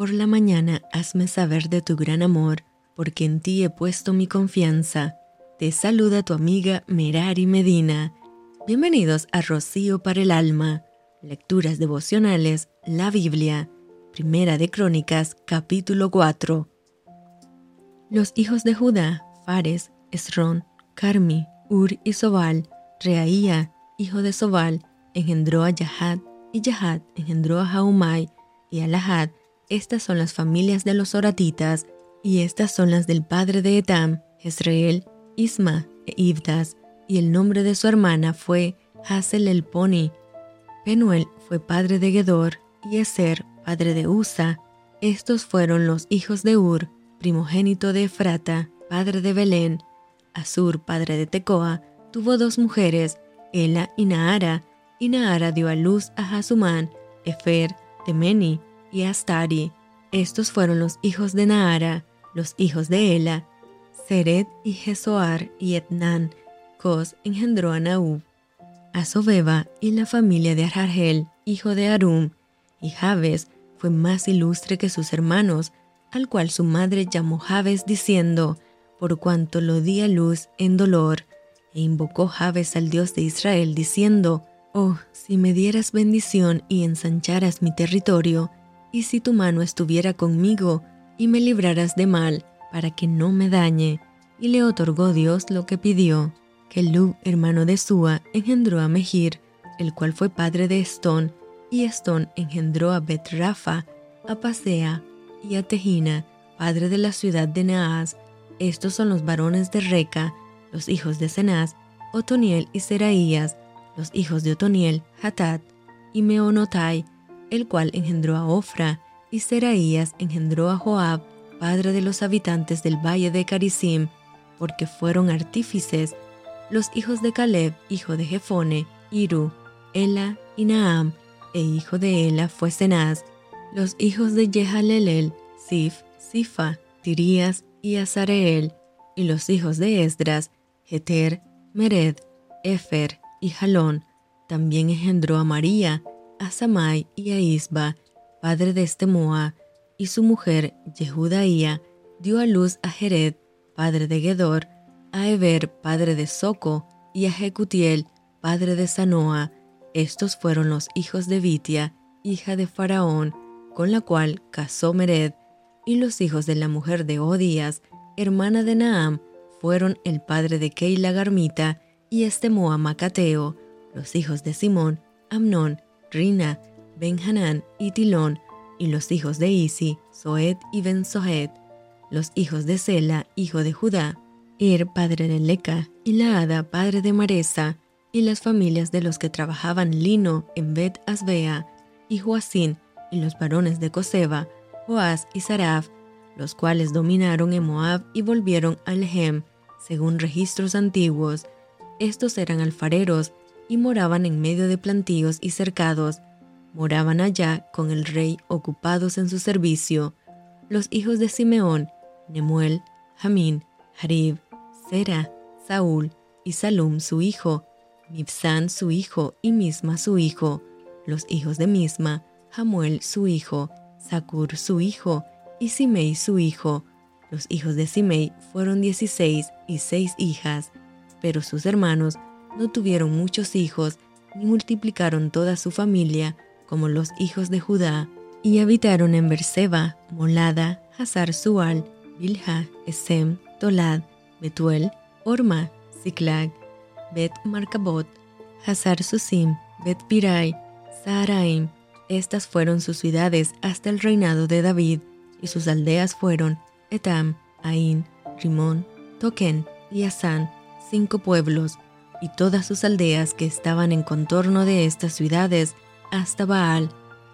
Por la mañana hazme saber de tu gran amor, porque en ti he puesto mi confianza. Te saluda tu amiga Merari Medina. Bienvenidos a Rocío para el Alma. Lecturas devocionales, la Biblia. Primera de Crónicas, capítulo 4. Los hijos de Judá, Fares, Esrón, Carmi, Ur y Sobal, Reaía, hijo de Sobal, engendró a Yahad, y Yahad engendró a Jaumai y a Lahad. Estas son las familias de los oratitas, y estas son las del padre de Etam, Jezreel, Isma e Ibdas, y el nombre de su hermana fue Hasel el Poni. Penuel fue padre de Gedor, y Eser, padre de Usa. Estos fueron los hijos de Ur, primogénito de Efrata, padre de Belén. Asur, padre de Tecoa, tuvo dos mujeres, Ela y Naara, y Naara dio a luz a Hasumán, Efer, Temeni y Astari. Estos fueron los hijos de Naara, los hijos de Ela, Seret y Jesoar y Etnan. Cos engendró a Naúb, a Sobeba y la familia de Arjel, hijo de Arum, y Jabes fue más ilustre que sus hermanos, al cual su madre llamó Jabes diciendo, por cuanto lo di a luz en dolor, e invocó Jabes al Dios de Israel diciendo, Oh, si me dieras bendición y ensancharas mi territorio, y si tu mano estuviera conmigo y me libraras de mal, para que no me dañe. Y le otorgó Dios lo que pidió. Que Lub, hermano de Sua, engendró a Mejir, el cual fue padre de Estón, y Estón engendró a Bet Rafa, a Pasea y a Tejina, padre de la ciudad de Naas. Estos son los varones de Reca, los hijos de Cenaz, Otoniel y Seraías, los hijos de Otoniel, Hatat y Meonotai, el cual engendró a Ofra, y Seraías engendró a Joab, padre de los habitantes del valle de Carisim, porque fueron artífices, los hijos de Caleb, hijo de Jefone, Iru, Ela y Naam, e hijo de Ela fue Cenaz, los hijos de Jehalelel, Sif, Sifa, Tirías y Azareel, y los hijos de Esdras, Heter, Mered, Efer y Jalón. También engendró a María, a Samai y a Isba, padre de Estemoa, y su mujer, Yehudaía, dio a luz a Jered, padre de Gedor, a Eber, padre de Soco, y a Jecutiel, padre de Sanoa. Estos fueron los hijos de Vitia, hija de Faraón, con la cual casó Mered, y los hijos de la mujer de Odías, hermana de Naam, fueron el padre de Keila Garmita y Estemoa Macateo, los hijos de Simón, Amnón, Rina, Benhanán y Tilón, y los hijos de Isi, Soed y ben los hijos de Sela, hijo de Judá, Er, padre de Leca, y Laada, padre de Maresa, y las familias de los que trabajaban lino en Bet Asbea, y Joacín, y los varones de Coseba, Joás y Saraf, los cuales dominaron en Moab y volvieron a Lehem, según registros antiguos. Estos eran alfareros y moraban en medio de plantíos y cercados. Moraban allá con el rey ocupados en su servicio. Los hijos de Simeón, Nemuel, Jamín, Harib, Sera, Saúl y Salum su hijo, Mibsán su hijo y Misma su hijo. Los hijos de Misma, Jamuel su hijo, Sakur su hijo y Simei su hijo. Los hijos de Simei fueron dieciséis y seis hijas, pero sus hermanos no tuvieron muchos hijos ni multiplicaron toda su familia como los hijos de Judá, y habitaron en Berseba, Molada, Hazar Sual, Bilha, Esem, Tolad, Betuel, Orma, Ziklag, Bet Marcabot, Hazar Susim, Bet Pirai, Saharaim. Estas fueron sus ciudades hasta el reinado de David, y sus aldeas fueron Etam, Ain, Rimón, Token y Asán, cinco pueblos, y todas sus aldeas que estaban en contorno de estas ciudades, hasta Baal.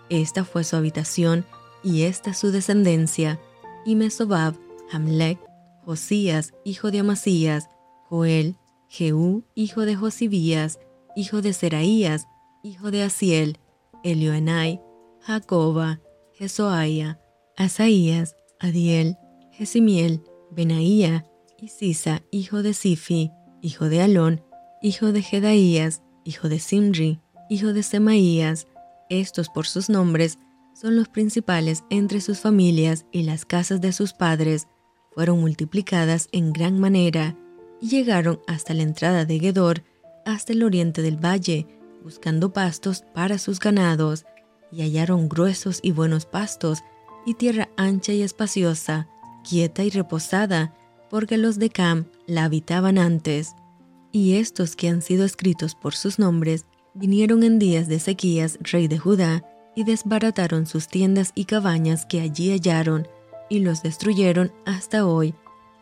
Esta fue su habitación y esta su descendencia, y Mesobab, Hamlek, Josías, hijo de Amasías, Joel, Jehú, hijo de Josibías, hijo de Seraías, hijo de Asiel, Elioenai, Jacoba, Jesoaya, Asaías, Adiel, Jesimiel, Benaía y Sisa, hijo de Sifi, hijo de Alón, hijo de Jedaías, hijo de Simri, hijo de Semaías, estos por sus nombres, son los principales entre sus familias y las casas de sus padres fueron multiplicadas en gran manera y llegaron hasta la entrada de Gedor, hasta el oriente del valle, buscando pastos para sus ganados, y hallaron gruesos y buenos pastos, y tierra ancha y espaciosa, quieta y reposada, porque los de Cam la habitaban antes. Y estos que han sido escritos por sus nombres, vinieron en días de Ezequías, rey de Judá, y desbarataron sus tiendas y cabañas que allí hallaron, y los destruyeron hasta hoy,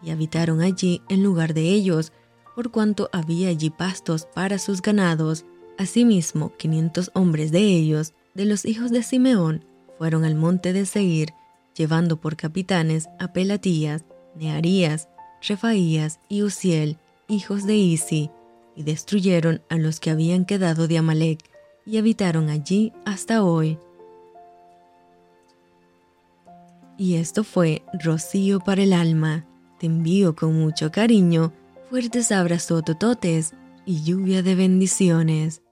y habitaron allí en lugar de ellos, por cuanto había allí pastos para sus ganados. Asimismo, quinientos hombres de ellos, de los hijos de Simeón, fueron al monte de Seir, llevando por capitanes a Pelatías, Nearías, Refaías y Uziel, hijos de Isi, y destruyeron a los que habían quedado de Amalek, y habitaron allí hasta hoy. Y esto fue Rocío para el alma. Te envío con mucho cariño, fuertes abrazos tototes y lluvia de bendiciones.